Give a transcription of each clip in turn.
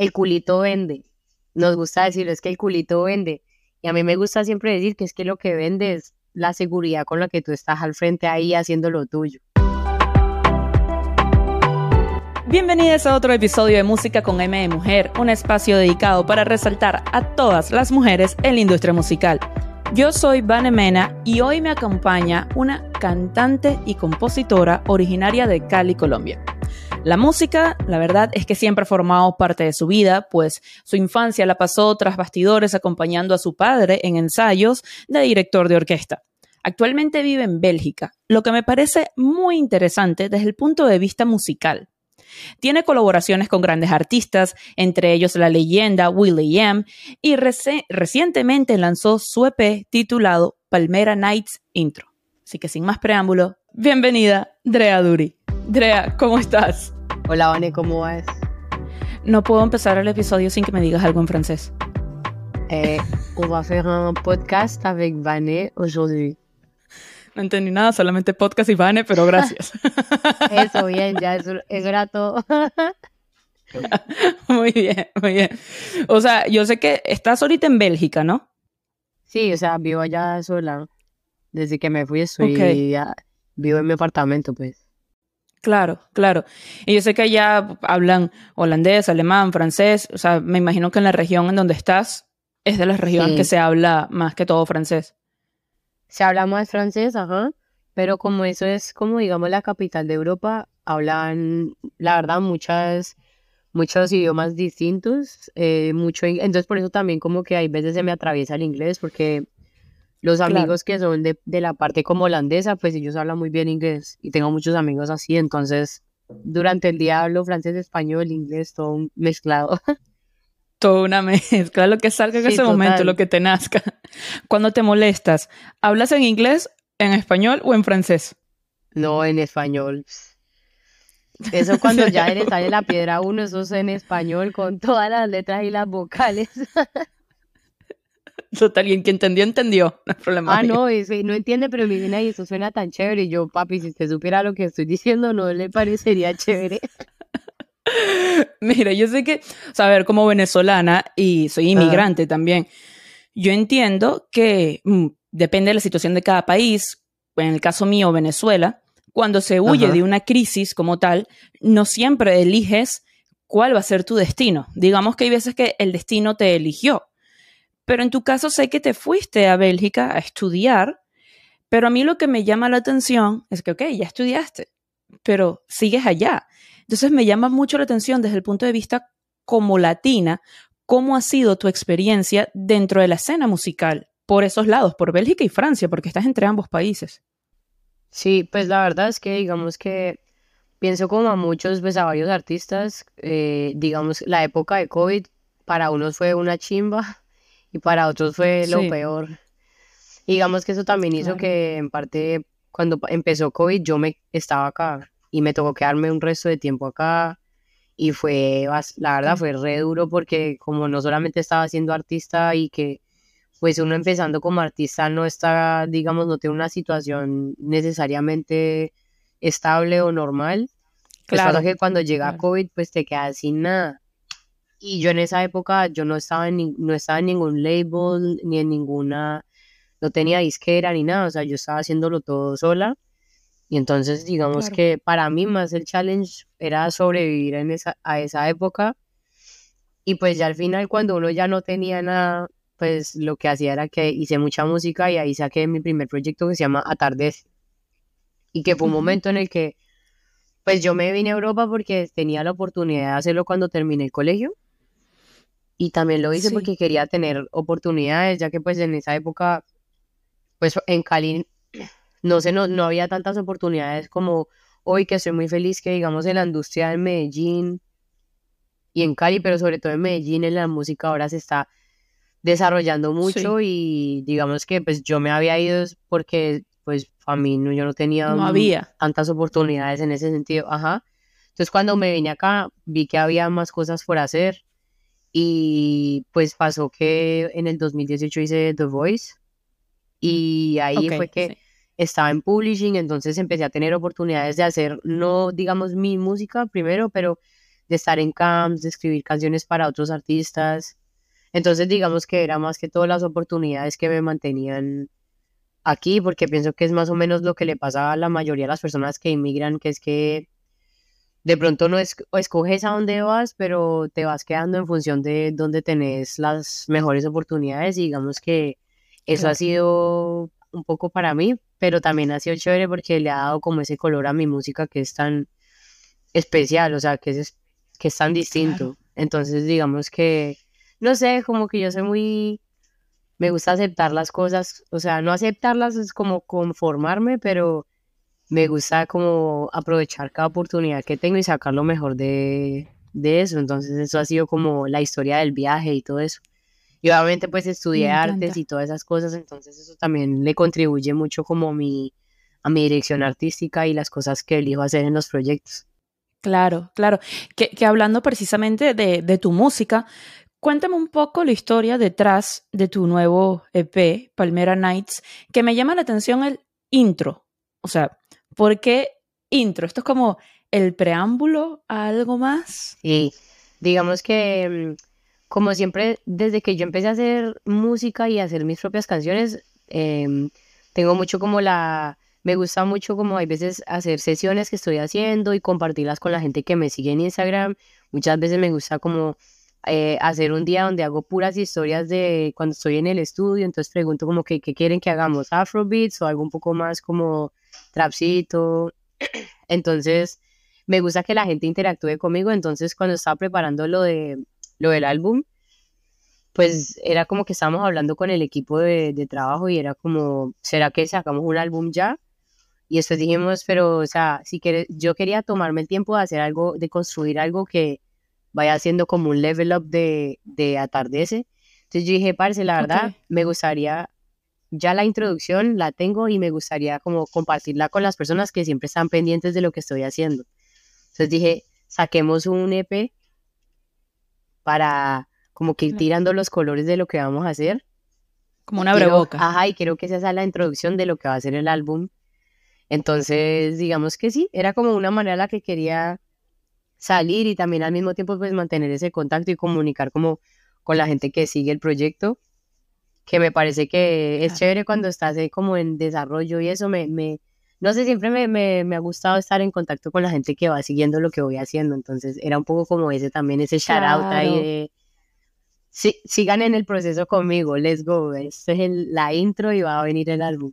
el culito vende. Nos gusta decirlo, es que el culito vende. Y a mí me gusta siempre decir que es que lo que vende es la seguridad con la que tú estás al frente ahí haciendo lo tuyo. Bienvenidos a otro episodio de Música con M de Mujer, un espacio dedicado para resaltar a todas las mujeres en la industria musical. Yo soy Vane Mena y hoy me acompaña una cantante y compositora originaria de Cali, Colombia. La música, la verdad es que siempre ha formado parte de su vida, pues su infancia la pasó tras bastidores acompañando a su padre en ensayos de director de orquesta. Actualmente vive en Bélgica, lo que me parece muy interesante desde el punto de vista musical. Tiene colaboraciones con grandes artistas, entre ellos la leyenda Will.i.am, y recientemente lanzó su EP titulado Palmera Nights Intro. Así que sin más preámbulo, bienvenida, Drea Duri. Drea, ¿cómo estás? Hola, Vane, ¿cómo vas? No puedo empezar el episodio sin que me digas algo en francés. Eh, on va faire un podcast avec Vane aujourd'hui. No entendí nada, solamente podcast y Vane, pero gracias. Eso, bien, ya, eso, eso era todo. muy bien, muy bien. O sea, yo sé que estás ahorita en Bélgica, ¿no? Sí, o sea, vivo allá sola. Desde que me fui, estoy ya, vivo en mi apartamento, pues. Claro, claro. Y yo sé que allá hablan holandés, alemán, francés. O sea, me imagino que en la región en donde estás es de las regiones que se habla más que todo francés. Se habla más francés, ajá. Pero como eso es como, digamos, la capital de Europa, hablan, la verdad, muchas, muchos idiomas distintos. Eh, mucho, entonces, por eso también como que hay veces se me atraviesa el inglés, porque los amigos que son de, de, la parte como holandesa, pues ellos hablan muy bien inglés y tengo muchos amigos así, entonces durante el día hablo francés, español, inglés, todo mezclado. Toda una mezcla, lo que salga en ese momento, lo que te nazca. Cuando te molestas, ¿hablas en inglés, en español o en francés? No, en español. Eso cuando ya le sale la piedra a uno, eso es en español con todas las letras y las vocales. Total, y que entendió, entendió. No hay problema. Ah, no, no entiende, pero me viene ahí, eso suena tan chévere. Y yo, papi, si usted supiera lo que estoy diciendo, no le parecería chévere. Mira, yo sé que, o sea, a ver, como venezolana y soy inmigrante también, yo entiendo que mm, depende de la situación de cada país. En el caso mío, Venezuela, cuando se huye de una crisis como tal, no siempre eliges cuál va a ser tu destino. Digamos que hay veces que el destino te eligió pero en tu caso sé que te fuiste a Bélgica a estudiar, pero a mí lo que me llama la atención es que, ok, ya estudiaste, pero sigues allá. Entonces me llama mucho la atención desde el punto de vista como latina, cómo ha sido tu experiencia dentro de la escena musical por esos lados, por Bélgica y Francia, porque estás entre ambos países. Sí, pues la verdad es que digamos que pienso como a muchos, pues a varios artistas, eh, digamos, la época de COVID para unos fue una chimba, y para otros fue lo peor. digamos que eso también hizo que en parte cuando empezó COVID yo me estaba acá y me tocó quedarme un resto de tiempo acá y fue, la verdad fue re duro porque como no solamente estaba siendo artista y que pues uno empezando como artista no está, digamos, no tiene una situación necesariamente estable o normal. Pues claro. que cuando llega COVID pues te quedas sin nada. Y yo en esa época, yo no estaba en, no estaba en ningún label, ni en ninguna, no tenía disquera ni nada, o sea, yo estaba haciéndolo todo sola. Y entonces, digamos que para mí más el challenge era sobrevivir en esa, a esa época. Y pues ya al final, cuando uno ya no tenía nada, pues lo que hacía era que hice mucha música y ahí saqué mi primer proyecto que se llama Atardece. Y que fue un momento en el que, pues yo me vine a Europa porque tenía la oportunidad de hacerlo cuando terminé el colegio. Y también lo hice porque quería tener oportunidades, ya que pues en esa época, pues en Cali no sé, no, no había tantas oportunidades como hoy, que estoy muy feliz que digamos en la industria de Medellín y en Cali, pero sobre todo en Medellín en la música ahora se está desarrollando mucho y digamos que pues yo me había ido porque pues a mí no, yo no tenía no había. tantas oportunidades en ese sentido, ajá. Entonces cuando me vine acá vi que había más cosas por hacer y pues pasó que en el 2018 hice The Voice y ahí fue que estaba en publishing, entonces empecé a tener oportunidades de hacer, no digamos mi música primero, pero de estar en camps, de escribir canciones para otros artistas. Entonces, digamos que era más que todas las oportunidades que me mantenían aquí, porque pienso que es más o menos lo que le pasa a la mayoría de las personas que inmigran, que es que de pronto no es, escoges a dónde vas, pero te vas quedando en función de dónde tenés las mejores oportunidades y digamos que eso ha sido un poco para mí, pero también ha sido chévere porque le ha dado como ese color a mi música que es tan especial, o sea, que es, que es tan distinto. Entonces, digamos que, no sé, como que yo soy muy, me gusta aceptar las cosas, o sea, no aceptarlas es como conformarme, pero me gusta como aprovechar cada oportunidad que tengo y sacar lo mejor de, de eso. Entonces, eso ha sido como la historia del viaje y todo eso. Y obviamente pues estudié artes y todas esas cosas, entonces eso también le contribuye mucho como mi, a mi dirección artística y las cosas que elijo hacer en los proyectos. Claro, claro. Que, que hablando precisamente de, de, tu música, cuéntame un poco la historia detrás de tu nuevo EP, Palmera Nights, que me llama la atención el intro. O sea, ¿por qué intro? ¿Esto es como el preámbulo a algo más? Sí, digamos que mm, como siempre, desde que yo empecé a hacer música y a hacer mis propias canciones, em, tengo mucho como la... Me gusta mucho como hay veces hacer sesiones que estoy haciendo y compartirlas con la gente que me sigue en Instagram. Muchas veces me gusta como eh, hacer un día donde hago puras historias de cuando estoy en el estudio, entonces pregunto como que qué quieren que hagamos, afrobeats o algo un poco más como trapcito. Entonces, me gusta que la gente interactúe conmigo, entonces cuando estaba preparando lo de lo del álbum, pues era como que estábamos hablando con el equipo de, trabajo y era como, ¿será que sacamos un álbum ya? Y después dijimos, pero, o sea, si quieres, yo quería tomarme el tiempo de hacer algo, de construir algo que vaya haciendo como un level up de, de atardece. Entonces yo dije, parce, la verdad, me gustaría, ya la introducción la tengo y me gustaría como compartirla con las personas que siempre están pendientes de lo que estoy haciendo. Entonces dije, saquemos un EP para como que ir tirando los colores de lo que vamos a hacer. Como una breboca. Ajá, y quiero que esa sea la introducción de lo que va a ser el álbum. Entonces, digamos que sí, era como una manera la que quería salir y también al mismo tiempo pues mantener ese contacto y comunicar como con la gente que sigue el proyecto, que me parece que es chévere cuando estás como en desarrollo y eso me, me, no sé, siempre me, me, me, ha gustado estar en contacto con la gente que va siguiendo lo que voy haciendo. Entonces era un poco como ese también, ese shout out ahí de. Sí, sigan en el proceso conmigo, let's go. Esta es la intro y va a venir el álbum.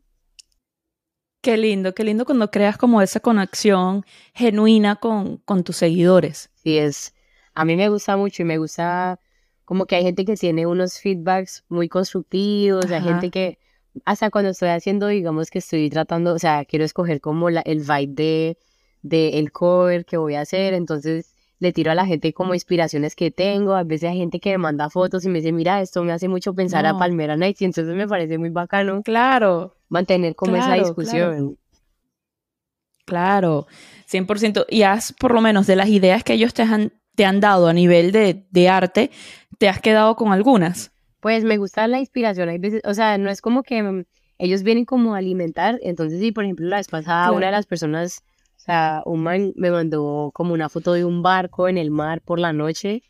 Qué lindo, qué lindo cuando creas como esa conexión genuina con, con tus seguidores. Sí, es. A mí me gusta mucho y me gusta como que hay gente que tiene unos feedbacks muy constructivos, hay gente que hasta cuando estoy haciendo, digamos que estoy tratando, o sea, quiero escoger como la, el vibe de, de el cover que voy a hacer, entonces le tiro a la gente como inspiraciones que tengo, a veces hay gente que me manda fotos y me dice, mira, esto me hace mucho pensar a Palmera Nights y entonces me parece muy bacano. Claro. Mantener como esa discusión. Claro. 100%. Y has, por lo menos, de las ideas que ellos te han, te han dado a nivel de, de arte, ¿te has quedado con algunas? Pues me gusta la inspiración, hay veces, o sea, no es como que mm, ellos vienen como a alimentar, entonces sí, por ejemplo, la vez pasada una de las personas, o sea, un man me mandó como una foto de un barco en el mar por la noche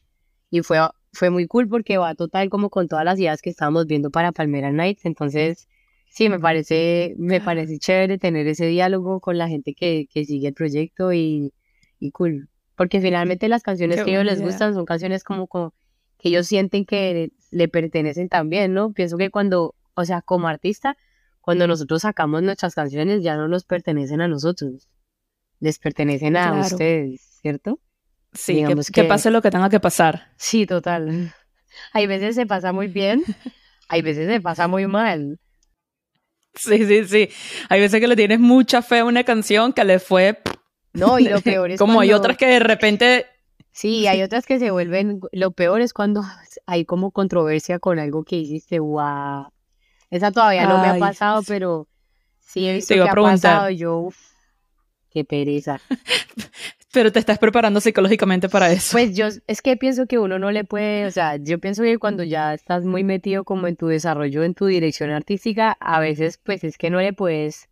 y fue, fue muy cool porque va total como con todas las ideas que estábamos viendo para Palmera Nights, entonces sí, me parece, me parece chévere tener ese diálogo con la gente que, que sigue el proyecto y, y cool, porque finalmente las canciones que a ellos les gustan son canciones como, como que ellos sienten que le pertenecen también, ¿no? Pienso que cuando, o sea, como artista, cuando nosotros sacamos nuestras canciones ya no nos pertenecen a nosotros, les pertenecen a ustedes, ¿cierto? Sí, que, pase lo que tenga que pasar. Sí, total. Hay veces se pasa muy bien, hay veces se pasa muy mal. Sí, sí, sí. Hay veces que le tienes mucha fe a una canción que le fue... No, y lo peor es Como hay otras que de repente Sí, hay otras que se vuelven, lo peor es cuando hay como controversia con algo que hiciste, wow. Esa todavía no me ha pasado, pero sí he visto que ha pasado, yo, qué pereza. pero te estás preparando psicológicamente para eso. Pues yo, es que pienso que uno no le puede, o sea, yo pienso que cuando ya estás muy metido como en tu desarrollo, en tu dirección artística, a veces pues es que no le puedes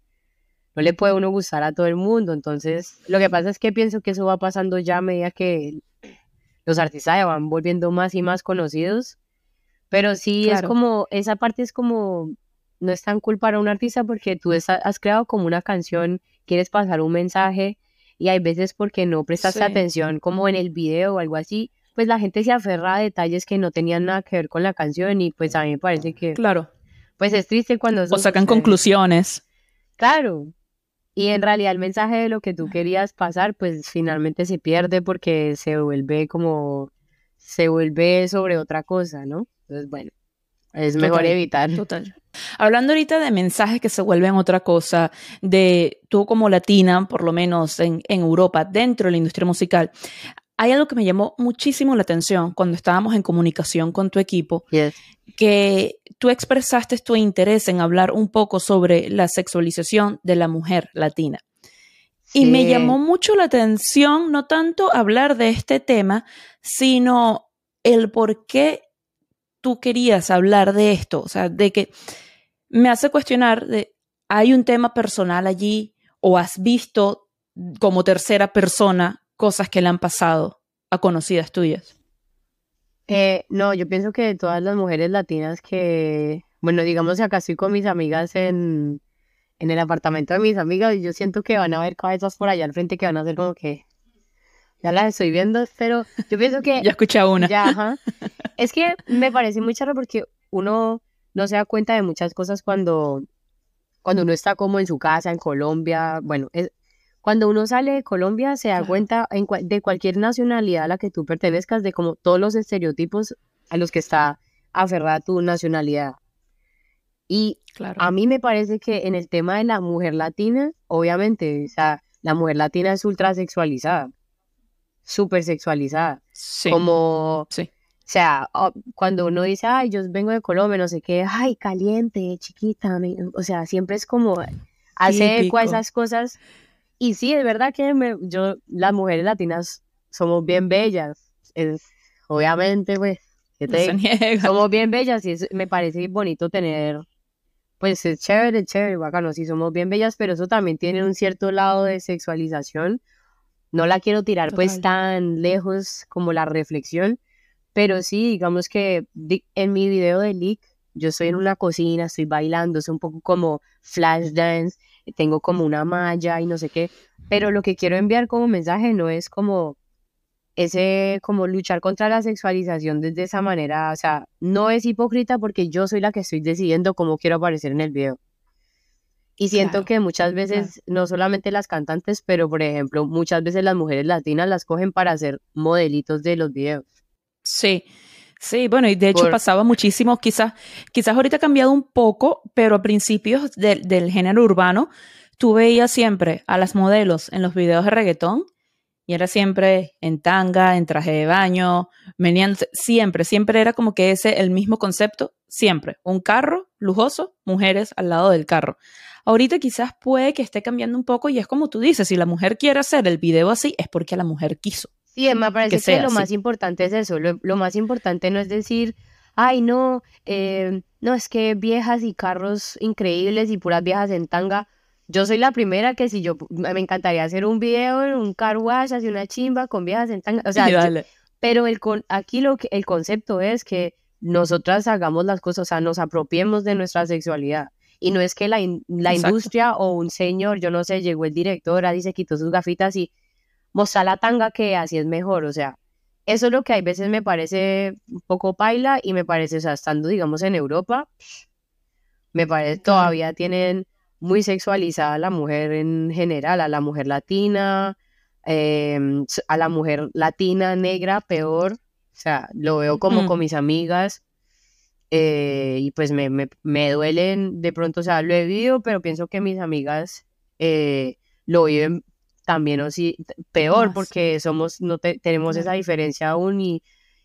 no le puede uno gustar a todo el mundo. Entonces, lo que pasa es que pienso que eso va pasando ya a medida que los artistas se van volviendo más y más conocidos. Pero sí es como, esa parte es como, no es tan cool para un artista porque tú has creado como una canción, quieres pasar un mensaje y hay veces porque no prestaste atención como en el video o algo así, pues la gente se aferra a detalles que no tenían nada que ver con la canción y pues a mí me parece que... Claro. Pues es triste cuando... O sacan conclusiones. Claro. Y en realidad el mensaje de lo que tú querías pasar, pues finalmente se pierde porque se vuelve como... se vuelve sobre otra cosa, ¿no? Entonces, bueno, es mejor evitar. Total. Hablando ahorita de mensajes que se vuelven otra cosa, de tú como latina, por lo menos en, Europa, dentro de la industria musical, hay algo que me llamó muchísimo la atención cuando estábamos en comunicación con tu equipo, que tú expresaste tu interés en hablar un poco sobre la sexualización de la mujer latina. Y me llamó mucho la atención no tanto hablar de este tema, sino el por qué tú querías hablar de esto, o sea, de que me hace cuestionar de, ¿hay un tema personal allí o has visto como tercera persona cosas que le han pasado a conocidas tuyas? Eh, no, yo pienso que todas las mujeres latinas que, bueno, digamos que acá estoy con mis amigas en, en el apartamento de mis amigas y yo siento que van a ver cabezas por allá al frente que van a hacer como que ya las estoy viendo, pero yo pienso que... ya escuché una. Ya, ajá. Es que me parece muy charro porque uno no se da cuenta de muchas cosas cuando, cuando uno está como en su casa, en Colombia. Bueno, es, cuando uno sale de Colombia se da cuenta de cualquier nacionalidad a la que tú pertenezcas, de como todos los estereotipos a los que está aferrada tu nacionalidad. Y claro. a mí me parece que en el tema de la mujer latina, obviamente, o sea, la mujer latina es ultra sexualizada, súper sexualizada. Sí. Como sí. O sea, cuando uno dice, ay, yo vengo de Colombia, no sé qué, ay, caliente, chiquita, o sea, siempre es como hace eco esas cosas. Y sí, es verdad que yo, las mujeres latinas somos bien bellas. Es, obviamente, pues, somos bien bellas y me parece bonito tener, pues es chévere, chévere, bacano, sí, somos bien bellas, pero eso también tiene un cierto lado de sexualización. No la quiero tirar pues tan lejos como la reflexión, pero sí, digamos que en mi video de Leak, yo estoy en una cocina, estoy bailando, es un poco como flash dance, tengo como una malla y no sé qué, pero lo que quiero enviar como mensaje no es como ese, como luchar contra la sexualización desde esa manera, o sea, no es hipócrita porque yo soy la que estoy decidiendo cómo quiero aparecer en el video. Y siento que muchas veces, no solamente las cantantes, pero por ejemplo, muchas veces las mujeres latinas las cogen para hacer modelitos de los videos. Sí, sí, bueno, y de hecho pasaba muchísimo, quizás, quizás ahorita ha cambiado un poco, pero a principios del género urbano, tú veías siempre a las modelos en los videos de reggaetón y era siempre en tanga, en traje de baño, meneándose, siempre, siempre era como que ese el mismo concepto, siempre, un carro lujoso, mujeres al lado del carro. Ahorita quizás puede que esté cambiando un poco y es como tú dices, si la mujer quiere hacer el video así es porque la mujer quiso. Sí, me parece que, lo más importante es eso. Lo, más importante no es decir, ay, no, eh, no, es que viejas y carros increíbles y puras viejas en tanga. Yo soy la primera que si yo, me encantaría hacer un video, un car wash, así una chimba con viejas en tanga. O sea, pero el con, aquí lo que, el concepto es que nosotras hagamos las cosas, o sea, nos apropiemos de nuestra sexualidad. Y no es que la, la industria o un señor, yo no sé, llegó el director, ahí se quitó sus gafitas y mostrar la tanga que así es mejor, o sea, eso es lo que hay veces me parece un poco paila y me parece, o sea, estando, digamos, en Europa, me parece, todavía tienen muy sexualizada a la mujer en general, a la mujer latina, em, a la mujer latina negra, peor, o sea, lo veo como con mis amigas, eh, y pues me, me, duelen de pronto, o sea, lo he vivido, pero pienso que mis amigas eh, lo viven también o sí, peor porque somos, no tenemos esa diferencia aún y,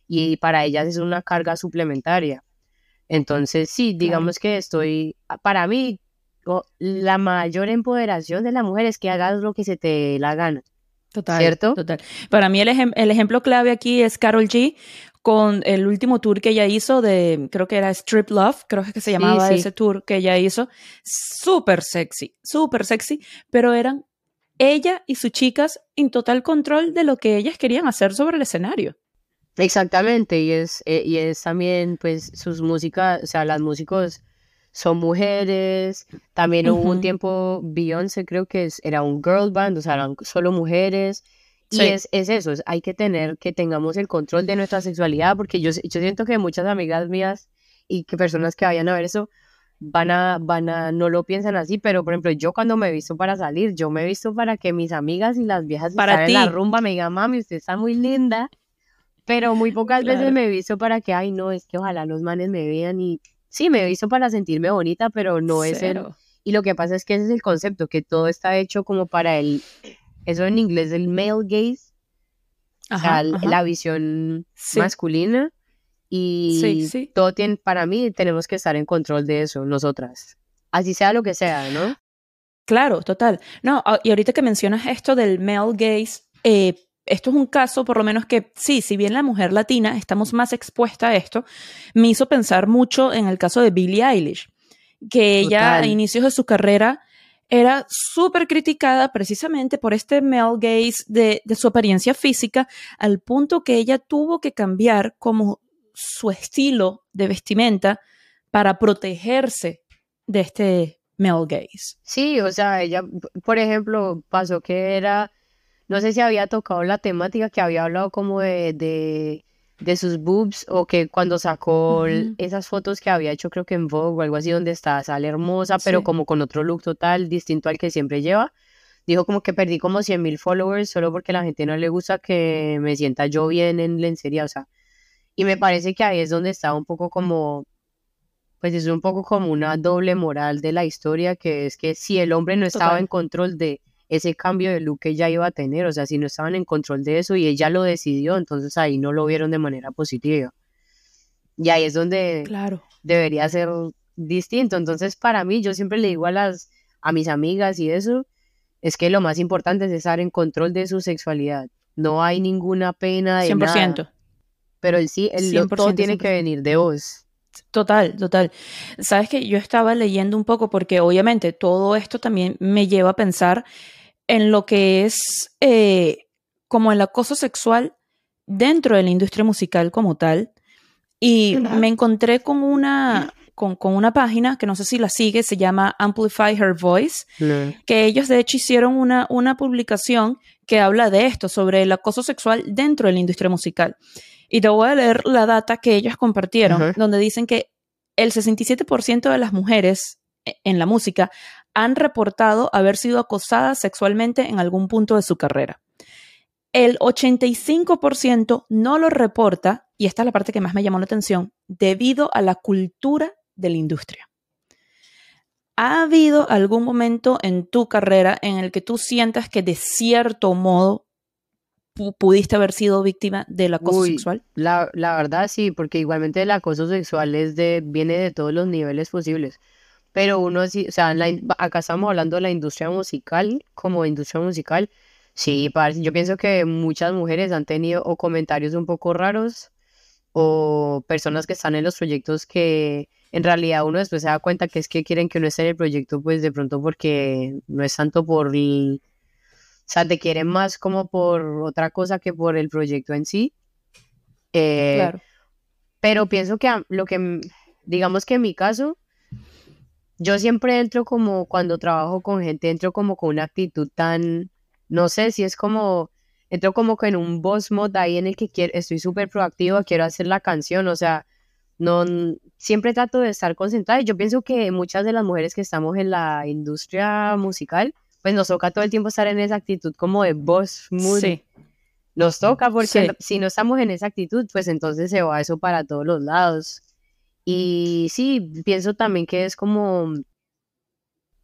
y para ellas es una carga suplementaria. Entonces, sí, digamos que estoy, para mí, la mayor empoderación de la mujer es que hagas lo que se te dé la gana. Total. ¿Cierto? Total. Para mí el, el ejemplo clave aquí es Carol G con el último tour que ella hizo de, creo que era Strip Love, creo que se llamaba ese tour que ella hizo. Súper sexy, súper sexy, pero eran ella y sus chicas en total control de lo que ellas querían hacer sobre el escenario. Exactamente, y es, eh, y es también, pues, sus músicas, o sea, las músicos son mujeres, también hubo un tiempo, Beyoncé creo que es, era un girl band, o sea, eran solo mujeres, y es, es eso, hay que tener, que tengamos el control de nuestra sexualidad, porque yo, yo siento que muchas amigas mías y que personas que vayan a ver eso, van a, van a, no lo piensan así, pero por ejemplo, yo cuando me he visto para salir, yo me he visto para que mis amigas y las viejas para en la rumba me digan, mami, usted está muy linda, pero muy pocas veces me he visto para que, ay, no, es que ojalá los manes me vean y sí, me he visto para sentirme bonita, pero no es el... Y lo que pasa es que ese es el concepto, que todo está hecho como para el, eso en inglés, el male gaze, la visión masculina. Y todo tiene, para mí, tenemos que estar en control de eso, nosotras. Así sea lo que sea, ¿no? Claro, total. No, ah, y ahorita que mencionas esto del male gaze, eh, esto es un caso, por lo menos que sí, si bien la mujer latina estamos más expuesta a esto, me hizo pensar mucho en el caso de Billie Eilish, que ella a inicios de su carrera era súper criticada precisamente por este male gaze de, de, su apariencia física, al punto que ella tuvo que cambiar como su estilo de vestimenta para protegerse de este male gaze. Sí, o sea, ella, por ejemplo, pasó que era no sé si había tocado la temática que había hablado como de, de, sus boobs o que cuando sacó esas fotos que había hecho creo que en Vogue o algo así donde está, sale hermosa, pero como con otro look total distinto al que siempre lleva. Dijo como que perdí como 100 mil followers solo porque la gente no le gusta que me sienta yo bien en lencería, o sea. Y me parece que ahí es donde está un poco como, pues es un poco como una doble moral de la historia, que es que si el hombre no estaba en control de ese cambio de look que ella iba a tener, o sea, si no estaban en control de eso y ella lo decidió, entonces ahí no lo vieron de manera positiva. Y ahí es donde claro. debería ser distinto. Entonces, para mí, yo siempre le digo a las a mis amigas y eso, es que lo más importante es estar en control de su sexualidad. No hay ninguna pena de 100%. Pero el sí, el todo tiene que venir de vos. Total, total. Sabes que yo estaba leyendo un poco porque obviamente todo esto también me lleva a pensar en lo que es eh, como el acoso sexual dentro de la industria musical como tal. Y me encontré con una, con, una página que no sé si la sigue, se llama Amplify Her Voice, que ellos de hecho hicieron una, una publicación que habla de esto, sobre el acoso sexual dentro de la industria musical. Y te voy a leer la data que ellos compartieron, donde dicen que el 67% de las mujeres e, en la música han reportado haber sido acosadas sexualmente en algún punto de su carrera. El 85% no lo reporta, y esta es la parte que más me llamó la atención, debido a la cultura de la industria. ¿Ha habido algún momento en tu carrera en el que tú sientas que de cierto modo pudiste haber sido víctima del acoso sexual? La, la, verdad sí, porque igualmente el acoso sexual es de, viene de todos los niveles posibles. Pero uno sí, o sea, acá estamos hablando de la industria musical, como industria musical. Sí, yo pienso que muchas mujeres han tenido o comentarios un poco raros o personas que están en los proyectos que en realidad uno después se da cuenta que es que quieren que uno esté en el proyecto, pues de pronto porque no es tanto por el, sea, te quieren más como por otra cosa que por el proyecto en sí. Eh, claro. Pero pienso que lo que, digamos que en mi caso, yo siempre entro como cuando trabajo con gente, entro como con una actitud tan, no sé si es como, entro como que en un boss mode ahí en el que quiero, estoy súper proactivo, quiero hacer la canción, o sea, no, siempre trato de estar concentrada. Yo pienso que muchas de las mujeres que estamos en la industria musical, pues nos toca todo el tiempo estar en esa actitud como de boss mood. Sí. Nos toca porque si no estamos en esa actitud, pues entonces se va eso para todos los lados. Y sí, pienso también que es como,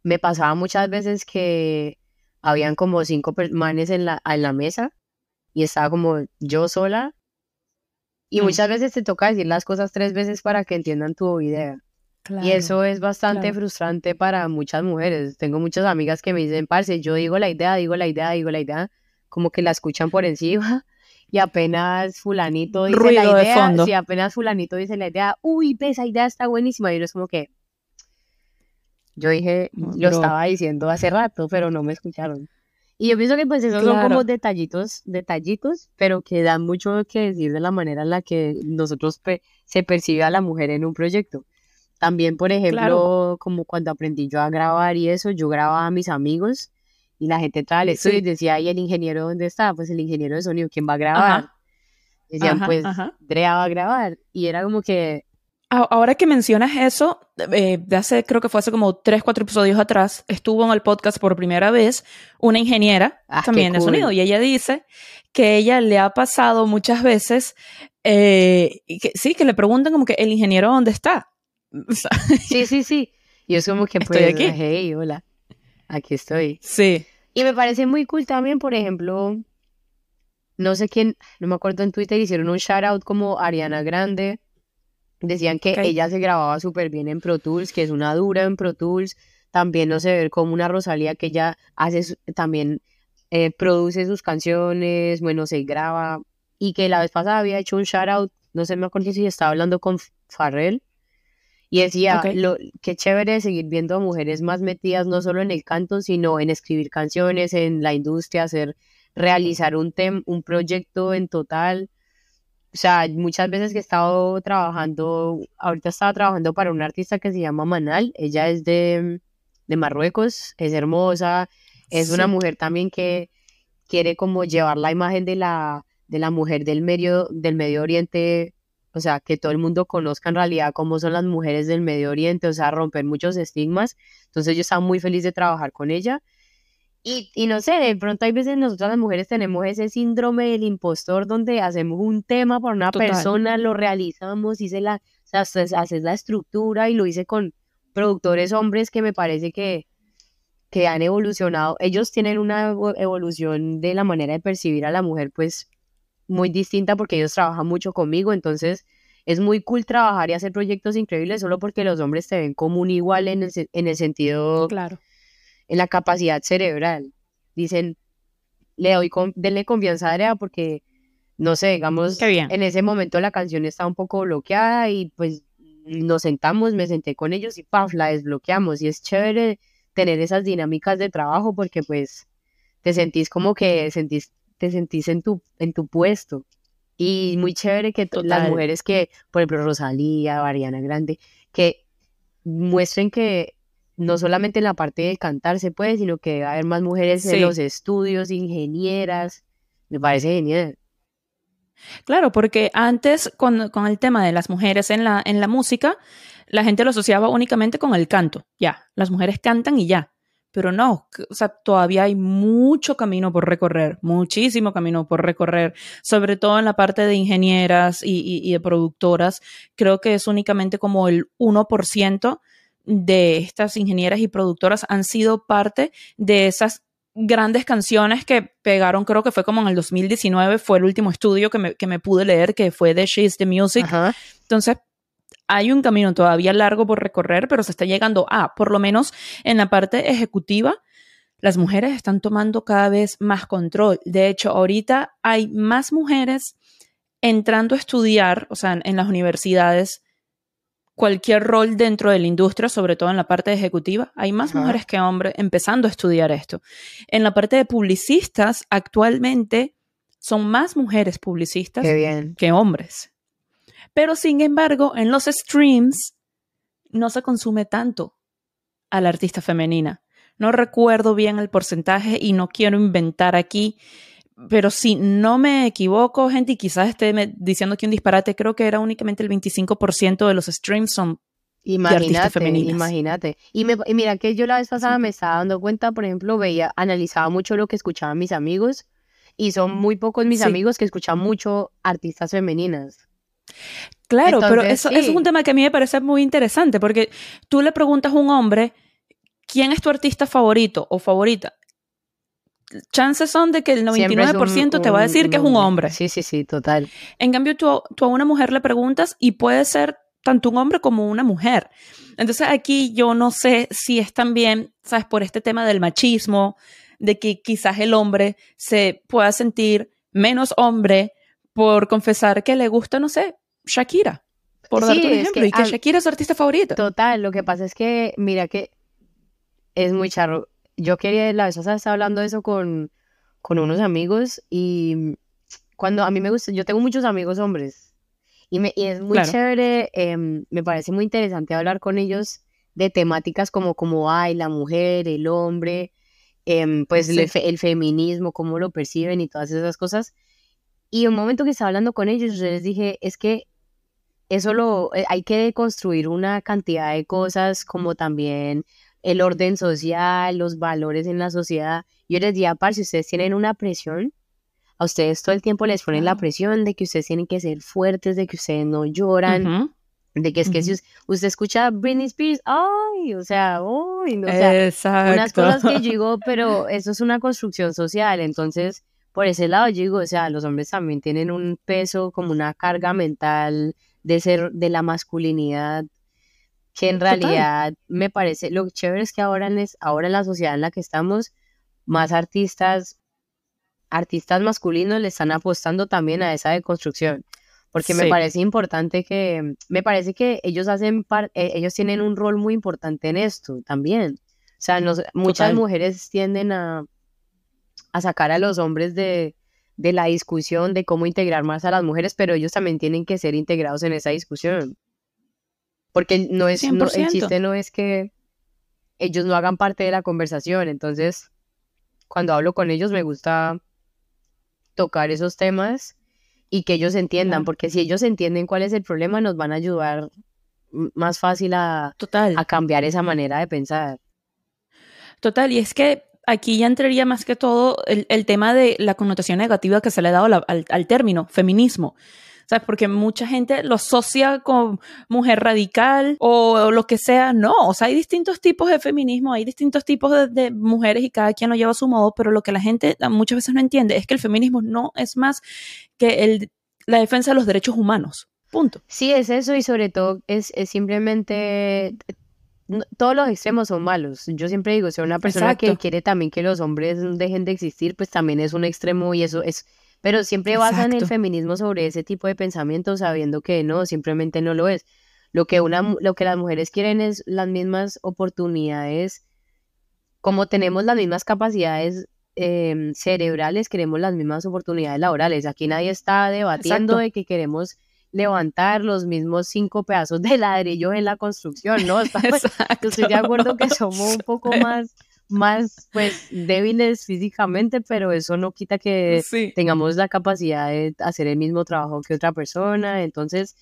me pasaba muchas veces que habían como cinco manes en la, en la mesa y estaba como yo sola. Y mm. muchas veces te toca decir las cosas tres veces para que entiendan tu idea. Y eso es bastante frustrante para muchas mujeres. Tengo muchas amigas que me dicen, parce, yo digo la idea, digo la idea, digo la idea, como que la escuchan por encima y apenas fulanito dice la idea, de fondo. si apenas fulanito dice la idea, uy, esa idea está buenísima, y uno es como que, yo dije, lo estaba diciendo hace rato, pero no me escucharon. Y yo pienso que pues esos son como detallitos, detallitos, pero que dan mucho que decir de la manera en la que nosotros se percibe a la mujer en un proyecto. También, por ejemplo, como cuando aprendí yo a grabar y eso, yo grababa a mis amigos y la gente entraba al estudio y decía, ¿y el ingeniero dónde está? Pues el ingeniero de sonido, ¿quién va a grabar? Decían, pues, Drea va a grabar. Y era como que... Ahora que mencionas eso, eh, de hace, creo que fue hace como tres, cuatro episodios atrás, estuvo en el podcast por primera vez una ingeniera ah, también de sonido y ella dice que ella le ha pasado muchas veces, eh, que, sí, que le preguntan como que el ingeniero dónde está. sí, sí, sí. Y es como que pues, aquí. hey, hola, aquí estoy. Sí. Y me parece muy cool también, por ejemplo, no sé quién, no me acuerdo en Twitter, hicieron un shout out como Ariana Grande. Decían que ella se grababa súper bien en Pro Tools, que es una dura en Pro Tools. También no se ve como una Rosalía que ella hace también eh, produce sus canciones, bueno, se graba. Y que la vez pasada había hecho un shout out, no sé, me acuerdo si estaba hablando con Farrell. Y decía, lo, qué chévere seguir viendo a mujeres más metidas no solo en el canto, sino en escribir canciones, en la industria, hacer realizar un, tem un proyecto en total. O sea, muchas veces que he estado trabajando, ahorita estaba trabajando para una artista que se llama Manal, ella es de, de Marruecos, es hermosa, es una mujer también que quiere como llevar la imagen de la, de la mujer del medio, del Medio Oriente, o sea, que todo el mundo conozca en realidad cómo son las mujeres del Medio Oriente, o sea, romper muchos estigmas. Entonces yo estaba muy feliz de trabajar con ella y, y, no sé, de pronto hay veces nosotras las mujeres tenemos ese síndrome del impostor donde hacemos un tema para una persona, lo realizamos, hice la, o sea, haces la estructura y lo hice con productores hombres que me parece que, que han evolucionado. Ellos tienen una evolución de la manera de percibir a la mujer pues muy distinta porque ellos trabajan mucho conmigo, entonces es muy cool trabajar y hacer proyectos increíbles solo porque los hombres te ven como un igual en el, en el sentido claro en la capacidad cerebral. Dicen, le doy con, denle confianza a Adria porque, no sé, digamos, en ese momento la canción está un poco bloqueada y pues nos sentamos, me senté con ellos y paf, la desbloqueamos. Y es chévere tener esas dinámicas de trabajo porque pues te sentís como que sentís, te sentís en tu, en tu puesto. Y muy chévere que las mujeres que, por ejemplo, Rosalía, Ariana Grande, que muestren que no solamente en la parte de cantar se puede, sino que a haber más mujeres en los estudios, ingenieras. Me parece genial. Claro, porque antes con, con, el tema de las mujeres en la, en la música, la gente lo asociaba únicamente con el canto. Ya, las mujeres cantan y ya. Pero no, o sea, todavía hay mucho camino por recorrer, muchísimo camino por recorrer, sobre todo en la parte de ingenieras y, y, y de productoras. Creo que es únicamente como el 1% de estas ingenieras y productoras han sido parte de esas grandes canciones que pegaron, creo que fue como en el 2019, fue el último estudio que me, que me pude leer, que fue de She's the Music. Entonces, hay un camino todavía largo por recorrer, pero se está llegando a, por lo menos en la parte ejecutiva, las mujeres están tomando cada vez más control. De hecho, ahorita hay más mujeres entrando a estudiar, o sea, en las universidades, cualquier rol dentro de la industria, sobre todo en la parte ejecutiva, hay más mujeres que hombres empezando a estudiar esto. En la parte de publicistas, actualmente son más mujeres publicistas que hombres. Pero sin embargo, en los streams no se consume tanto a la artista femenina. No recuerdo bien el porcentaje y no quiero inventar aquí pero si no me equivoco, gente, y quizás esté diciendo aquí un disparate, creo que era únicamente el 25% de los streams son imagínate, femeninas. Imagínate. Y, me, y mira que yo la vez pasada me estaba dando cuenta, por ejemplo, veía, analizaba mucho lo que escuchaban mis amigos y son muy pocos mis amigos que escuchan mucho artistas femeninas. Claro, pero eso, eso, es un tema que a mí me parece muy interesante porque tú le preguntas a un hombre, ¿quién es tu artista favorito o favorita? chances son de que el 99% te va a decir que es un hombre. Sí, sí, sí, total. En cambio, tú, tú, a una mujer le preguntas y puede ser tanto un hombre como una mujer. Entonces aquí yo no sé si es también, ¿sabes? Por este tema del machismo, de que quizás el hombre se pueda sentir menos hombre por confesar que le gusta, no sé, Shakira. Por darte un ejemplo, y que Shakira es su artista favorito. Total, lo que pasa es que, mira que es muy charro yo quería, la vez pasada estaba hablando de eso con, con unos amigos y cuando a mí me gusta, yo tengo muchos amigos hombres y, me, y es muy chévere, em, me parece muy interesante hablar con ellos de temáticas como, como hay la mujer, el hombre, em, pues el, el, feminismo, cómo lo perciben y todas esas cosas. Y un momento que estaba hablando con ellos, yo les dije, es que eso lo, eh, hay que construir una cantidad de cosas como también el orden social, los valores en la sociedad. Yo les decía, par, si ustedes tienen una presión, a ustedes todo el tiempo les ponen la presión de que ustedes tienen que ser fuertes, de que ustedes no lloran, de que es que si usted escucha Britney Spears, ay, o sea, uy, no, o sea, unas cosas que yo digo, pero eso es una construcción social, entonces, por ese lado yo digo, o sea, los hombres también tienen un peso como una carga mental de ser de la masculinidad que en realidad me parece, lo chévere es que ahora en, ahora en la sociedad en la que estamos, más artistas, artistas masculinos le están apostando también a esa deconstrucción, porque me parece importante que, me parece que ellos hacen, eh, ellos tienen un rol muy importante en esto también. O sea, muchas mujeres tienden a, a sacar a los hombres de, de la discusión de cómo integrar más a las mujeres, pero ellos también tienen que ser integrados en esa discusión. Porque no es, no, el chiste no es que ellos no hagan parte de la conversación. Entonces, cuando hablo con ellos me gusta tocar esos temas y que ellos entiendan, porque si ellos entienden cuál es el problema, nos van a ayudar más fácil a, Total. a cambiar esa manera de pensar. Total, y es que aquí ya entraría más que todo el, tema de la connotación negativa que se le ha dado al, término feminismo. ¿Sabes? Porque mucha gente lo asocia con mujer radical o, lo que sea. No, o sea, hay distintos tipos de feminismo, hay distintos tipos de, mujeres y cada quien lo lleva a su modo, pero lo que la gente muchas veces no entiende es que el feminismo no es más que el, la defensa de los derechos humanos. Punto. Sí, es eso y sobre todo es, es simplemente todos los extremos son malos. Yo siempre digo, si una persona que quiere también que los hombres dejen de existir, pues también es un extremo y eso es... Pero siempre basan el feminismo sobre ese tipo de pensamiento sabiendo que no, simplemente no lo es. Lo que, una, lo que las mujeres quieren es las mismas oportunidades, como tenemos las mismas capacidades em, cerebrales, queremos las mismas oportunidades laborales. Aquí nadie está debatiendo de que queremos levantar los mismos cinco pedazos de ladrillo en la construcción, ¿no? estoy de acuerdo que somos un poco más, más, pues, débiles físicamente, pero eso no quita que tengamos la capacidad de hacer el mismo trabajo que otra persona. Entonces,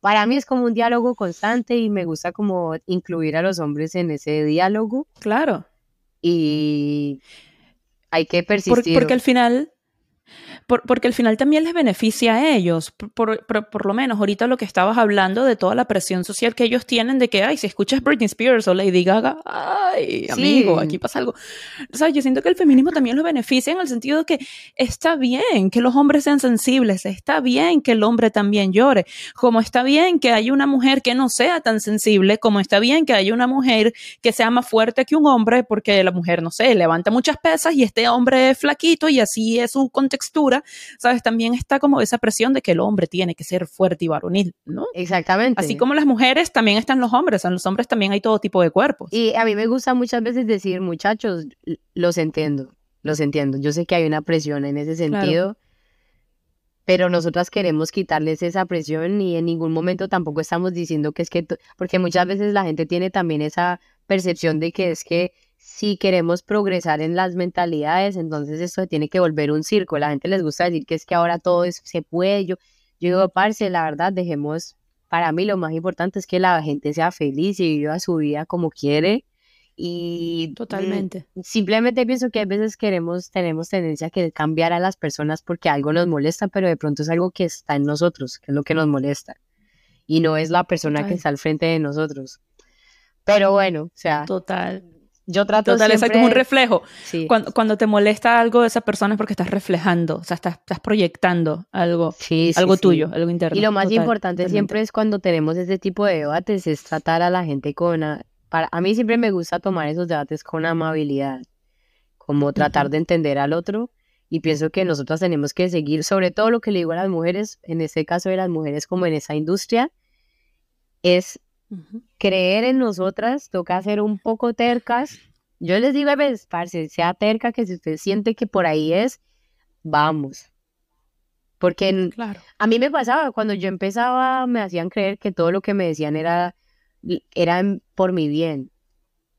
para mí es como un diálogo constante y me gusta como incluir a los hombres en ese diálogo. Claro. Y hay que persistir. porque al final porque al final también les beneficia a ellos. Por, lo menos ahorita lo que estabas hablando de toda la presión social que ellos tienen de que, ay, si escuchas Britney Spears o Lady Gaga, ay, amigo, aquí pasa algo. O sea, yo siento que el feminismo también los beneficia en el sentido de que está bien que los hombres sean sensibles, está bien que el hombre también llore, como está bien que haya una mujer que no sea tan sensible, como está bien que haya una mujer que sea más fuerte que un hombre, porque la mujer, no sé, levanta muchas pesas y este hombre es flaquito y así es su contextura ¿sabes? También está como esa presión de que el hombre tiene que ser fuerte y varonil, ¿no? Exactamente. Así como las mujeres, también están los hombres, en los hombres también hay todo tipo de cuerpos. Y a mí me gusta muchas veces decir, muchachos, los entiendo, los entiendo. Yo sé que hay una presión en ese sentido. pero nosotras queremos quitarles esa presión y en ningún momento tampoco estamos diciendo que es que, porque muchas veces la gente tiene también esa percepción de que es que si queremos progresar en las mentalidades, entonces esto tiene que volver un circo. La gente les gusta decir que es que ahora todo se puede. Yo, yo digo, parce, la verdad, dejemos, para mí lo más importante es que la gente sea feliz y viva su vida como quiere. Y mm, totalmente. simplemente pienso que a veces queremos, tenemos tendencia a que cambiar a las personas porque algo nos molesta, pero de pronto es algo que está en nosotros, que es lo que nos molesta. Y no es la persona que está al frente de nosotros. Pero bueno, o sea. Total yo trato Total, siempre... es como un reflejo. Cuando, cuando, te molesta algo de esa persona es porque estás reflejando, o sea, estás, estás proyectando algo, algo tuyo, algo interno. Y lo más importante siempre es cuando tenemos ese tipo de debates, es tratar a la gente con... A, para, a mí siempre me gusta tomar esos debates con amabilidad, como tratar de entender al otro. Y pienso que nosotros tenemos que seguir, sobre todo lo que le digo a las mujeres, en este caso de las mujeres como en esa industria, es creer en nosotras, toca ser un poco tercas, Yo les digo a veces, parce, sea terca que si usted siente que por ahí es, vamos. Porque Claro. a mí me pasaba, cuando yo empezaba, me hacían creer que todo lo que me decían era, era por mi bien.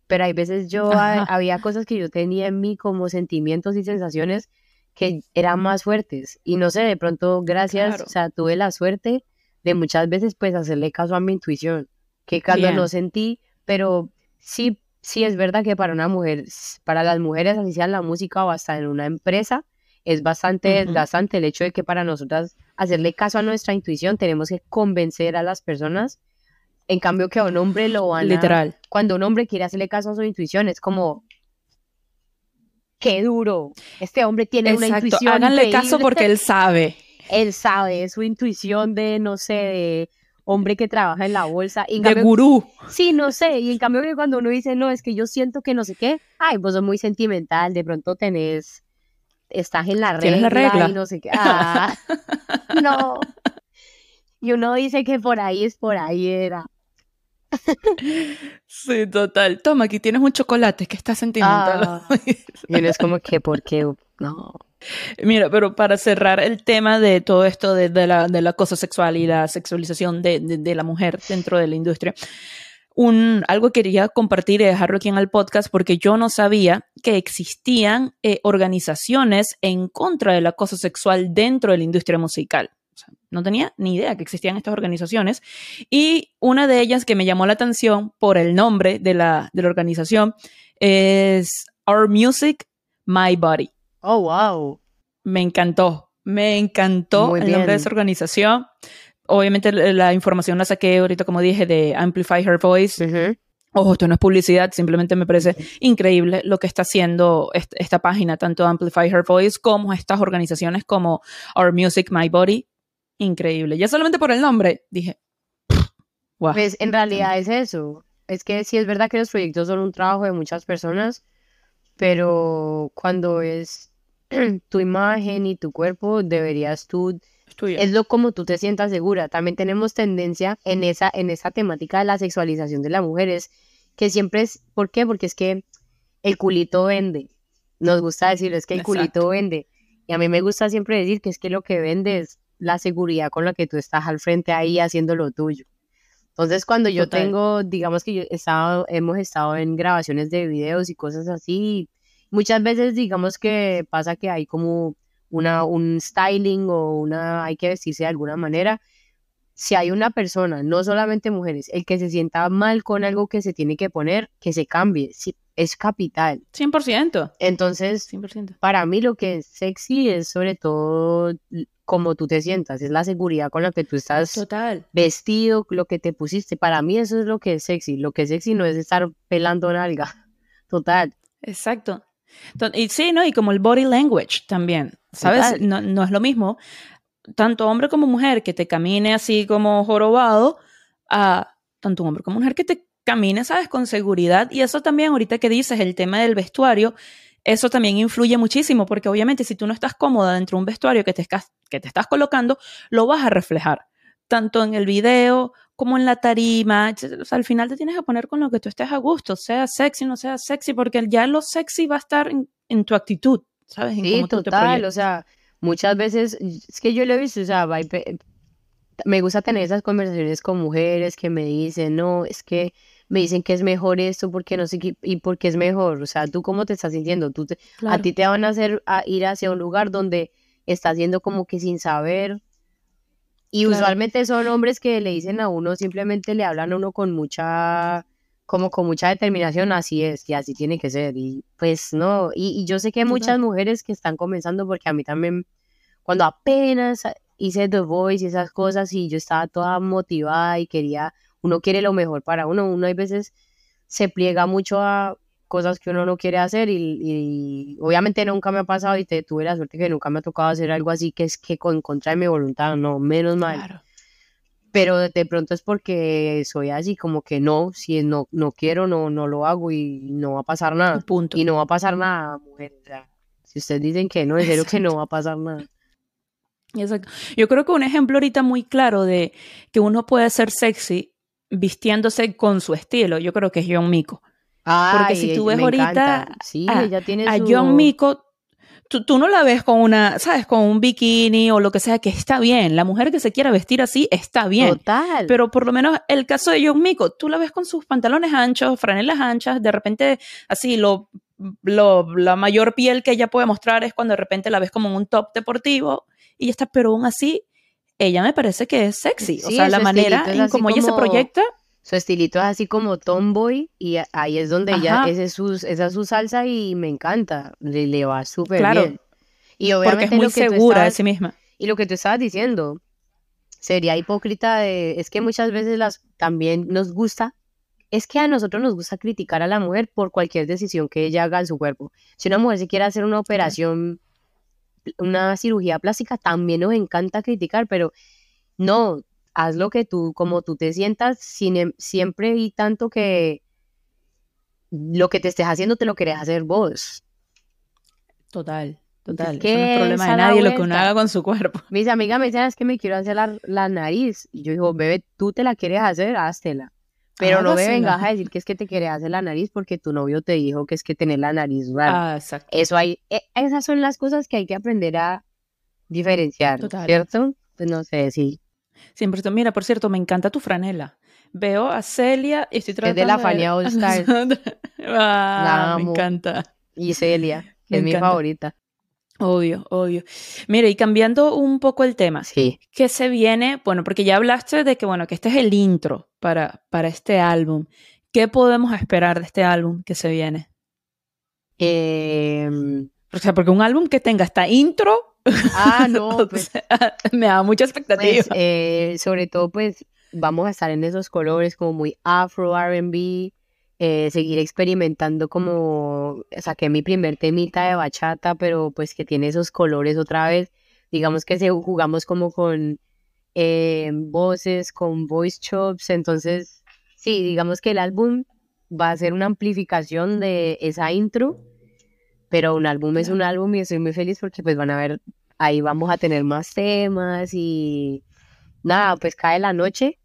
Pero hay veces yo, había cosas que yo tenía en mí como sentimientos y sensaciones que eran más fuertes. Y no sé, de pronto, gracias, Claro. o sea, tuve la suerte de muchas veces pues hacerle caso a mi intuición, que cuando Bien. no sentí, pero sí, sí es verdad que para una mujer, para las mujeres, así sea en la música o hasta en una empresa, es bastante Ujú. desgastante el hecho de que para nosotras hacerle caso a nuestra intuición tenemos que convencer a las personas. En cambio que a un hombre lo van a... Literal. Cuando un hombre quiere hacerle caso a su intuición es como... ¡Qué duro! Este hombre tiene una intuición Háganle caso porque él sabe. Él sabe, es su intuición de, no sé, de hombre que trabaja en la bolsa. Y en De cambio- gurú. Sí, no sé, y en cambio que cuando uno dice, no, es que yo siento que no sé qué, ay, pues es muy sentimental, de pronto tenés, estás en la regla, Tienes la regla. y no sé qué, ah, no. Y uno dice que por ahí es por ahí era. Sí, total. Toma, aquí tienes un chocolate que está sentimental. Ah, y uno es como que, ¿por qué? No. Mira, pero para cerrar el tema de todo esto de, de la, del acoso sexual y la sexualización de, de- de la mujer dentro de la industria, un, algo que quería compartir y dejarlo aquí en el podcast porque yo no sabía que existían eh, organizaciones en contra del acoso sexual dentro de la industria musical. No tenía ni idea que existían estas organizaciones. Y una de ellas que me llamó la atención por el nombre de la, de la organización es Our Music, My Body Oh, wow. me encantó, me encantó el nombre de esa organización. Obviamente la, información la saqué ahorita, como dije, de Amplify Her Voice. Ujú. Ojo, esto no es publicidad, simplemente me parece increíble lo que está haciendo est- esta página, tanto Amplify Her Voice como estas organizaciones como Our Music, My Body. Increíble. Ya solamente por el nombre dije, wow. Pues en realidad es eso. Es que sí es verdad que los proyectos son un trabajo de muchas personas, pero cuando es tu imagen y tu cuerpo, deberías tú, Es lo como tú te sientas segura. También tenemos tendencia en esa, en esa temática de la sexualización de las mujeres, que siempre es, ¿por qué? Porque es que el culito vende. Nos gusta decirlo, es que el Exacto. culito vende. Y a mí me gusta siempre decir que es que lo que vende es la seguridad con la que tú estás al frente ahí haciendo lo tuyo. Entonces, cuando yo Total. tengo, digamos que yo he estado, hemos estado en grabaciones de videos y cosas así, muchas veces digamos que pasa que hay como una, un styling o una, hay que vestirse de alguna manera. Si hay una persona, no solamente mujeres, el que se sienta mal con algo que se tiene que poner, que se cambie, es capital. 100%. Entonces, 100%. para mí lo que es sexy es sobre todo cómo tú te sientas, es la seguridad con la que tú estás Total. vestido, lo que te pusiste. Para mí eso es lo que es sexy. Lo que es sexy no es estar pelando nalga. Total. Exacto. Y sí, ¿no? Y como el body language también, ¿sabes? No, no es lo mismo, tanto hombre como mujer, que te camine así como jorobado, a tanto hombre como mujer que te camine, ¿sabes? Con seguridad. Y eso también, ahorita que dices, el tema del vestuario, eso también influye muchísimo, porque obviamente si tú no estás cómoda dentro de un vestuario que te, que te estás colocando, lo vas a reflejar, tanto en el video como en la tarima. O sea, al final te tienes que poner con lo que tú estés a gusto, sea sexy, no sea sexy, porque ya lo sexy va a estar en, en tu actitud, ¿sabes? En Sí, cómo tú te total. O sea, muchas veces, es que yo lo he visto, o sea, me gusta tener esas conversaciones con mujeres que me dicen, no, es que me dicen que es mejor esto porque no sé qué, y porque es mejor. O sea, ¿tú cómo te estás sintiendo? Tú te- A ti te van a hacer a ir hacia un lugar donde estás yendo como que sin saber. Y Claro. usualmente son hombres que le dicen a uno, simplemente le hablan a uno con mucha, como con mucha determinación, así es, y así tiene que ser. Y pues no, y, y yo sé que hay muchas mujeres que están comenzando, porque a mí también, cuando apenas hice The Voice y esas cosas, y yo estaba toda motivada y quería, uno quiere lo mejor para uno, uno hay veces se pliega mucho a cosas que uno no quiere hacer y, y obviamente nunca me ha pasado y te, tuve la suerte que nunca me ha tocado hacer algo así que es que con contra de mi voluntad, no, menos mal. Claro. Pero de pronto es porque soy así, como que no, si no, no quiero, no, no lo hago y no va a pasar nada. Punto. Y no va a pasar nada, mujer. O sea, si ustedes dicen que no, en serio que no va a pasar nada. Exacto. Yo creo que un ejemplo ahorita muy claro de que uno puede ser sexy vistiéndose con su estilo, yo creo que es John Mico. Porque si tú ves ahorita sí, a, ella tiene a John Miko, tú, no la ves con una, ¿sabes? Con un bikini o lo que sea, que está bien. La mujer que se quiera vestir así está bien. Total. Pero por lo menos el caso de John Miko, tú la ves con sus pantalones anchos, franelas anchas, de repente así lo, lo, la mayor piel que ella puede mostrar es cuando de repente la ves como en un top deportivo y ya está, pero aún así, ella me parece que es sexy. o sea, la manera en como ella se proyecta su estilito es así como tomboy y ahí es donde ella, esa es, su, esa es su salsa y me encanta, le, le va súper claro, bien. Y obviamente porque es muy segura de sí misma. Y lo que tú estabas diciendo, sería hipócrita de, es que muchas veces las también nos gusta, es que a nosotros nos gusta criticar a la mujer por cualquier decisión que ella haga en su cuerpo. Si una mujer se quiere hacer una operación, una cirugía plástica, también nos encanta criticar, pero no, haz lo que tú, como tú te sientas, sin, em, siempre y tanto que lo que te estés haciendo te lo querés hacer vos. Total, total. no es problema de nadie lo que uno haga con su cuerpo. Mis amigas me dicen, es que me quiero hacer la, nariz. Y yo digo, bebé, tú te la quieres hacer, háztela. Pero no me vengas a decir que es que te quieres hacer la nariz porque tu novio te dijo que es que tener la nariz rara. Ah, exacto. Eso hay, e, esas son las cosas que hay que aprender a diferenciar, ¿cierto? Pues no sé, sí. Siempre estoy, mira, por cierto, me encanta tu franela. Veo a Celia y estoy tratando Es de la Fania All Star. ah, me encanta. Y Celia, que es mi favorita. Obvio, obvio. Mira, y cambiando un poco el tema. Sí. ¿Qué se viene? Bueno, porque ya hablaste de que, bueno, que este es el intro para, para este álbum. ¿Qué podemos esperar de este álbum que se viene? Eh, o sea, porque un álbum que tenga esta intro Ah, no, pues, me da mucha expectativa. Pues, eh, sobre todo, pues vamos a estar en esos colores como muy afro, RB, eh, seguir experimentando como saqué mi primer temita de bachata, pero pues que tiene esos colores otra vez. Digamos que se, jugamos como con eh, voces, con voice chops, entonces sí, digamos que el álbum va a ser una amplificación de esa intro pero un álbum es un álbum y estoy muy feliz porque pues van a ver, ahí vamos a tener más temas y nada, pues cae la noche,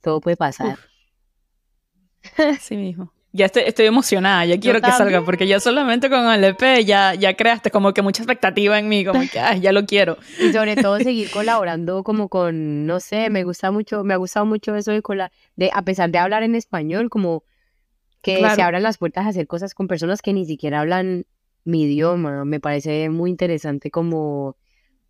todo puede pasar. Así mismo. Ya estoy, estoy emocionada, ya quiero que salga, porque ya solamente con el EP ya, ya creaste como que mucha expectativa en mí, como que ya lo quiero. Y sobre todo seguir colaborando como con, no sé, me gusta mucho, me ha gustado mucho eso de, cola de a pesar de hablar en español, como que se abran las puertas a hacer cosas con personas que ni siquiera hablan mi idioma. Me parece muy interesante como,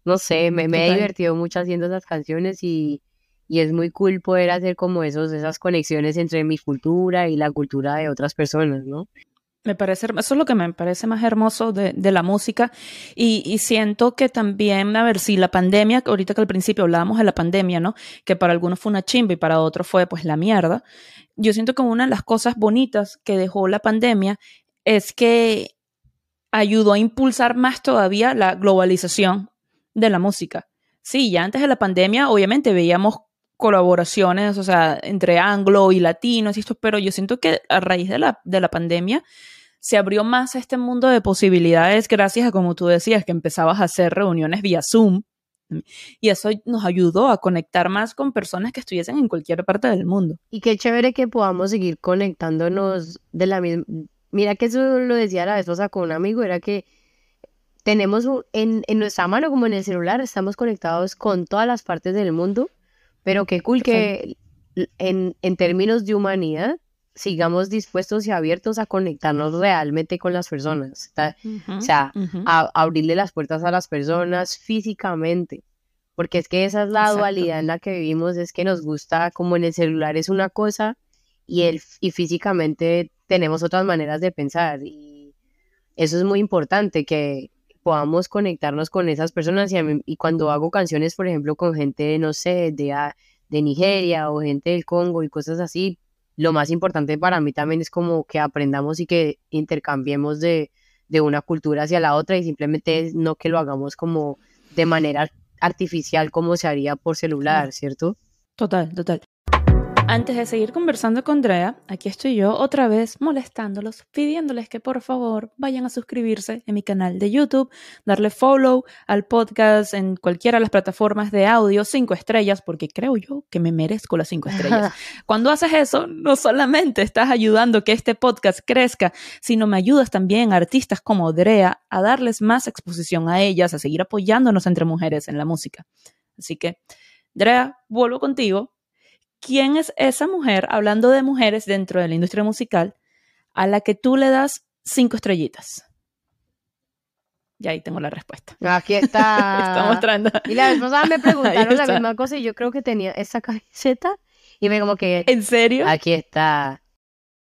no sé, me, he divertido mucho haciendo esas canciones y, y, es muy cool poder hacer como esos, esas conexiones entre mi cultura y la cultura de otras personas, ¿no? Me parece, eso es lo que me parece más hermoso de, de la música y, y, siento que también, a ver, si la pandemia, ahorita que al principio hablábamos de la pandemia, ¿no? Que para algunos fue una chimba y para otros fue pues la mierda yo siento que una de las cosas bonitas que dejó la pandemia es que ayudó a impulsar más todavía la globalización de la música. Sí, ya antes de la pandemia obviamente veíamos colaboraciones, o sea, entre anglo y latinos y esto, pero yo siento que a raíz de la, de la pandemia se abrió más este mundo de posibilidades gracias a, como tú decías, que empezabas a hacer reuniones vía Zoom, y eso nos ayudó a conectar más con personas que estuviesen en cualquier parte del mundo. Y qué chévere que podamos seguir conectándonos de la misma... Mira que eso lo decía la esposa con un amigo, era que tenemos en, en nuestra mano como en el celular, estamos conectados con todas las partes del mundo, pero qué cool que en, en términos de humanidad sigamos dispuestos y abiertos a conectarnos realmente con las personas. o sea, a, abrirle las puertas a las personas físicamente. Porque es que esa es la dualidad en la que vivimos, es que nos gusta, como en el celular es una cosa y, el, y físicamente tenemos otras maneras de pensar. Y eso es muy importante, que podamos conectarnos con esas personas. Y, y cuando hago canciones, por ejemplo, con gente, no sé, de, de Nigeria o gente del Congo y cosas así, lo más importante para mí también es como que aprendamos y que intercambiemos de, una cultura hacia la otra y simplemente no que lo hagamos como de manera artificial como se haría por celular, ¿cierto? Total, total. Antes de seguir conversando con Drea, aquí estoy yo otra vez molestándolos, pidiéndoles que por favor vayan a suscribirse en mi canal de YouTube, darle follow al podcast en cualquiera de las plataformas de audio, cinco estrellas, porque creo yo que me merezco las cinco estrellas. Cuando haces eso, no solamente estás ayudando que este podcast crezca, sino me ayudas también a artistas como Drea a darles más exposición a ellas, a seguir apoyándonos entre mujeres en la música. Así que, Drea, vuelvo contigo ¿quién es esa mujer, hablando de mujeres dentro de la industria musical, a la que tú le das cinco estrellitas? Y ahí tengo la respuesta. Aquí está. está mostrando. Y la vez pasada me preguntaron la misma cosa y yo creo que tenía esa camiseta y me como que... ¿En serio? Aquí está.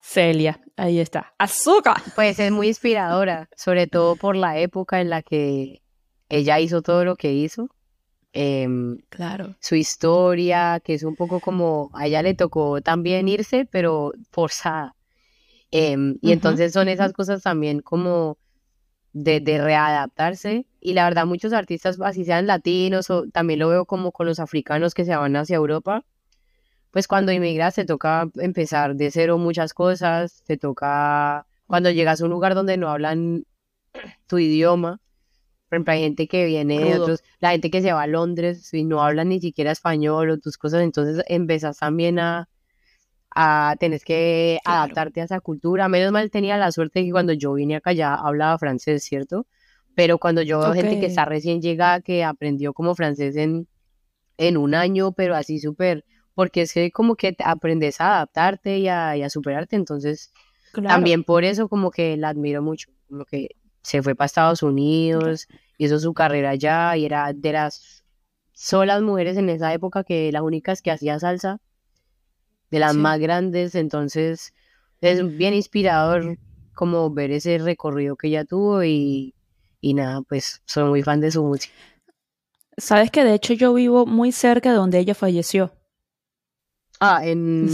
Celia, ahí está. ¡Azúcar! Pues es muy inspiradora, sobre todo por la época en la que ella hizo todo lo que hizo. Em, claro. Su historia, que es un poco como a ella le tocó también irse, pero forzada. Em, y entonces son esas cosas también como de, de, readaptarse. Y la verdad, muchos artistas, así sean latinos, o también lo veo como con los africanos que se van hacia Europa, pues cuando inmigras te toca empezar de cero muchas cosas, te toca, cuando llegas a un lugar donde no hablan tu idioma, por ejemplo, hay gente que viene de otros, la gente que se va a Londres y no habla ni siquiera español o tus cosas, entonces empezás también a, a tenés que adaptarte a esa cultura. Menos mal tenía la suerte de que cuando yo vine acá ya hablaba francés, ¿cierto? Pero cuando yo veo gente que está recién llegada, que aprendió como francés en, en un año, pero así súper, porque es que como que aprendes a adaptarte y a, y a superarte, entonces también por eso como que la admiro mucho, como que se fue para Estados Unidos, hizo su carrera allá y era de las solas mujeres en esa época que las únicas que hacía salsa, de las más grandes, entonces es bien inspirador como ver ese recorrido que ella tuvo y, y nada, pues soy muy fan de su música. Sabes que de hecho yo vivo muy cerca de donde ella falleció. Ah, en.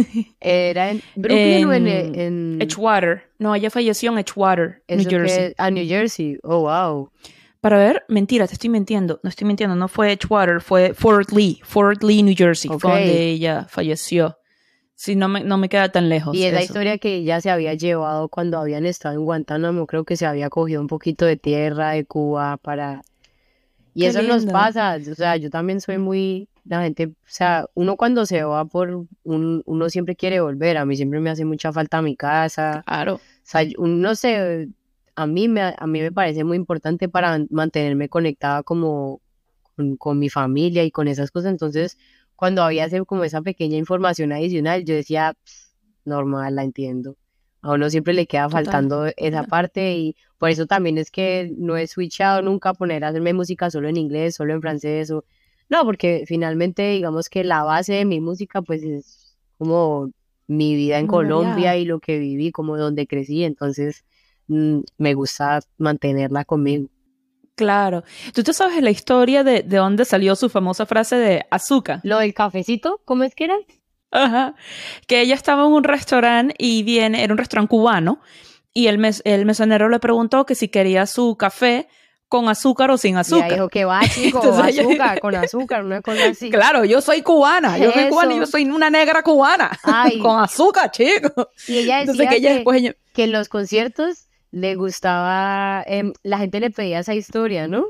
¿Era en Brooklyn o en, en, Edgewater? No, ella falleció en Edgewater, New Jersey. ah, New Jersey. Oh, wow. Para ver, mentira, te estoy mintiendo. No estoy mintiendo, no fue Edgewater, fue Fort Lee. Fort Lee, New Jersey. Fue donde ella falleció. Sí, no me, no me queda tan lejos. Y es la historia que ella se había llevado cuando habían estado en Guantánamo. Creo que se había cogido un poquito de tierra de Cuba para. Y eso nos pasa. O sea, yo también soy muy la gente, o sea, uno cuando se va por, un, uno siempre quiere volver, a mí siempre me hace mucha falta mi casa. Claro. O sea, no sé, a mí me, a mí me parece muy importante para mantenerme conectada como con, con mi familia y con esas cosas, entonces cuando había como esa pequeña información adicional, yo decía, normal, la entiendo. A uno siempre le queda faltando esa parte y por eso también es que no he switchado nunca a poner a hacerme música solo en inglés, solo en francés o no, porque finalmente digamos que la base de mi música pues es como mi vida en Colombia y lo que viví, como donde crecí, entonces mm, me gusta mantenerla conmigo. Claro. ¿Tú te sabes la historia de, de dónde salió su famosa frase de azúcar? Lo del cafecito, ¿cómo es que era? Ajá. Que ella estaba en un restaurante y viene, era un restaurante cubano, y el, mes, el mesonero le preguntó que si quería su café con azúcar o sin azúcar. Y dijo que va, chico, azúcar, con azúcar, una cosa así. Claro, yo soy cubana, yo soy cubana y yo soy una negra cubana. con azúcar, chico. Y ella decía que, ella después que en los conciertos le gustaba, em, la gente le pedía esa historia, ¿no?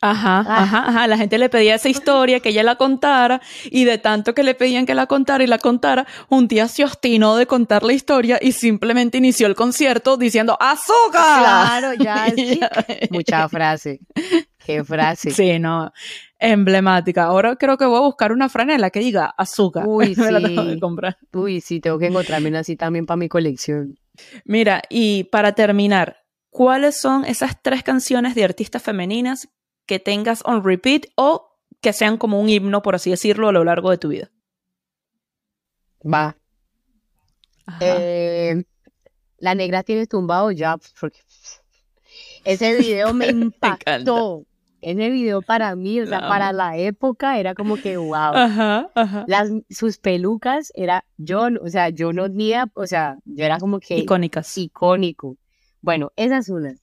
Ajá, ah. ajá, ajá. La gente le pedía esa historia, que ella la contara, y de tanto que le pedían que la contara y la contara, un día se obstinó de contar la historia y simplemente inició el concierto diciendo ¡Azúcar! Claro, ya, sí. Mucha frase. Qué frase. Sí, no. Emblemática. Ahora creo que voy a buscar una franela que diga azúcar. Uy, sí. la tengo que comprar. Uy, sí, tengo que encontrarme una así también para mi colección. Mira, y para terminar, ¿cuáles son esas tres canciones de artistas femeninas que tengas on repeat o que sean como un himno, por así decirlo, a lo largo de tu vida? Va. Eh, la negra tiene tumbado ya, porque ese video me impactó. ese video para mí, o sea, para la época era como que wow. Ajá, ajá. Las, sus pelucas era yo, o sea, yo no tenía, o sea, yo era como que icónicas. Icónico. Bueno, esa es una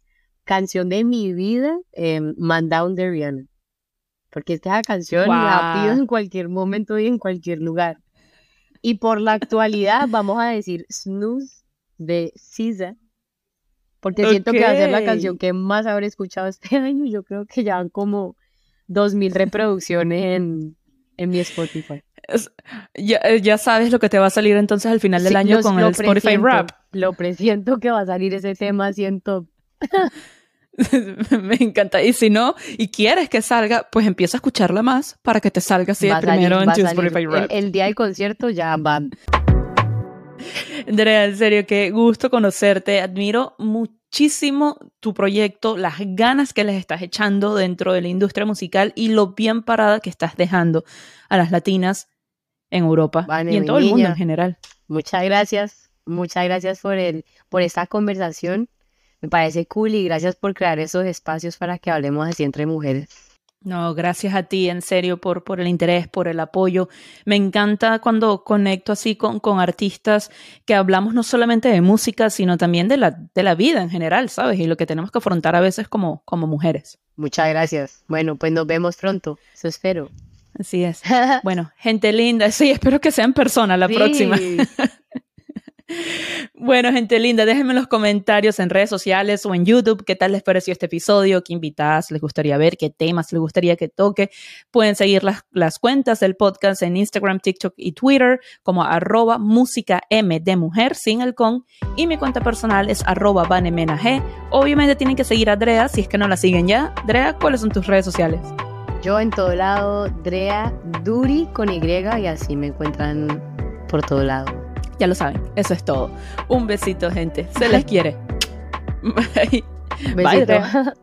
canción de mi vida, eh, Man Down de Rihanna. Porque esta canción la pido en cualquier momento y en cualquier lugar. Y por la actualidad vamos a decir Snooze de SZA. Porque siento que va a ser la canción que más habré escuchado este año. Yo creo que ya van como 2.000 reproducciones en, en mi Spotify. Ya, eh, ya, sabes lo que te va a salir entonces al final del año con el Spotify Rap. Lo presiento que va a salir ese tema, siento. Me encanta. Y si no, y quieres que salga, pues empieza a escucharla más para que te salga así de primero en Spotify Rap. El, el, día del concierto ya va. Andrea, en serio, qué gusto conocerte. Admiro muchísimo tu proyecto, las ganas que les estás echando dentro de la industria musical y lo bien parada que estás dejando a las latinas en Europa y en todo el mundo en general. Muchas gracias, muchas gracias por, el, por esta conversación. Me parece cool y gracias por crear esos espacios para que hablemos así entre mujeres. No, gracias a ti, en serio, por, por el interés, por el apoyo. Me encanta cuando conecto así con, con artistas que hablamos no solamente de música, sino también de la, de la vida en general, ¿sabes? Y lo que tenemos que afrontar a veces como, como mujeres. Muchas gracias. Bueno, pues nos vemos pronto. Eso espero. Así es. Bueno, gente linda, sí, espero que sea en persona la próxima. Bueno, gente linda, déjenme en los comentarios en redes sociales o en YouTube qué tal les pareció este episodio, qué invitadas les gustaría ver, qué temas les gustaría que toque. Pueden seguir las, las cuentas del podcast en Instagram, TikTok y Twitter como arroba música M de mujer sin el con y mi cuenta personal es arroba vanemenag. Obviamente tienen que seguir a Drea si es que no la siguen ya. Drea, ¿cuáles son tus redes sociales? Yo en todo lado, Drea Duri con Y y así me encuentran por todo lado. Ya lo saben, eso es todo. Un besito, gente. Se les quiere. Bye. Besito. Bye,